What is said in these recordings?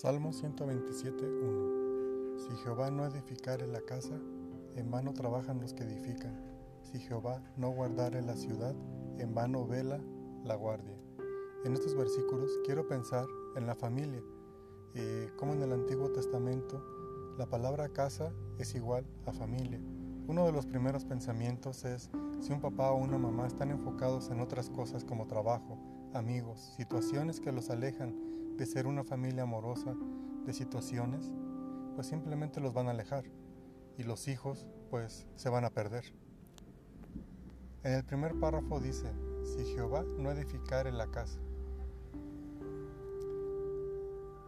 Salmo 127.1 Si Jehová no edificare la casa, en vano trabajan los que edifican. Si Jehová no guardare la ciudad, en vano vela la guardia. En estos versículos quiero pensar en la familia, eh, como en el Antiguo Testamento la palabra casa es igual a familia. Uno de los primeros pensamientos es si un papá o una mamá están enfocados en otras cosas como trabajo, amigos, situaciones que los alejan de ser una familia amorosa, de situaciones, pues simplemente los van a alejar y los hijos pues se van a perder. En el primer párrafo dice, si Jehová no edificare la casa.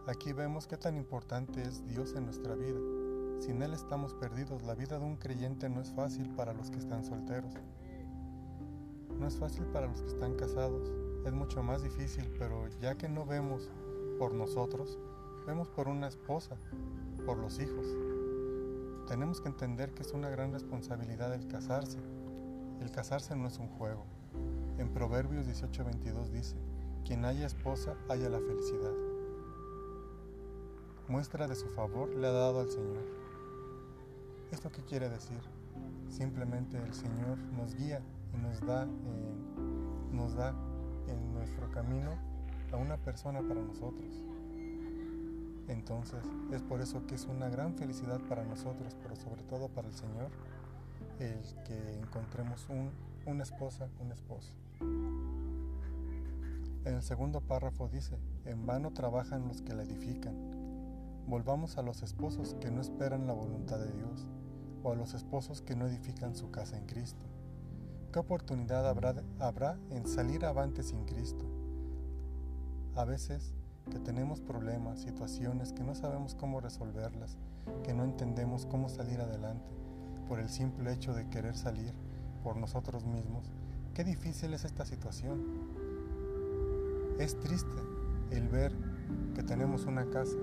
Aquí vemos qué tan importante es Dios en nuestra vida. Sin Él estamos perdidos. La vida de un creyente no es fácil para los que están solteros. No es fácil para los que están casados. Es mucho más difícil, pero ya que no vemos por nosotros, vemos por una esposa, por los hijos. Tenemos que entender que es una gran responsabilidad el casarse. El casarse no es un juego. En Proverbios 18:22 dice, quien haya esposa, haya la felicidad. Muestra de su favor le ha dado al Señor. ¿Esto qué quiere decir? Simplemente el Señor nos guía y nos da, nos da en nuestro camino a una persona para nosotros. Entonces es por eso que es una gran felicidad para nosotros, pero sobre todo para el Señor, el que encontremos un, una esposa, un esposo. En el segundo párrafo dice, en vano trabajan los que la edifican. Volvamos a los esposos que no esperan la voluntad de Dios o a los esposos que no edifican su casa en Cristo. ¿Qué oportunidad habrá, habrá en salir avante sin Cristo? A veces que tenemos problemas, situaciones que no sabemos cómo resolverlas, que no entendemos cómo salir adelante, por el simple hecho de querer salir por nosotros mismos, qué difícil es esta situación. Es triste el ver que tenemos una casa,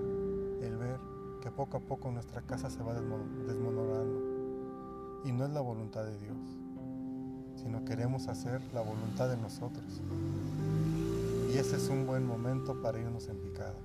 el ver que poco a poco nuestra casa se va desmoronando y no es la voluntad de Dios, sino queremos hacer la voluntad de nosotros. Ese es un buen momento para irnos en picada.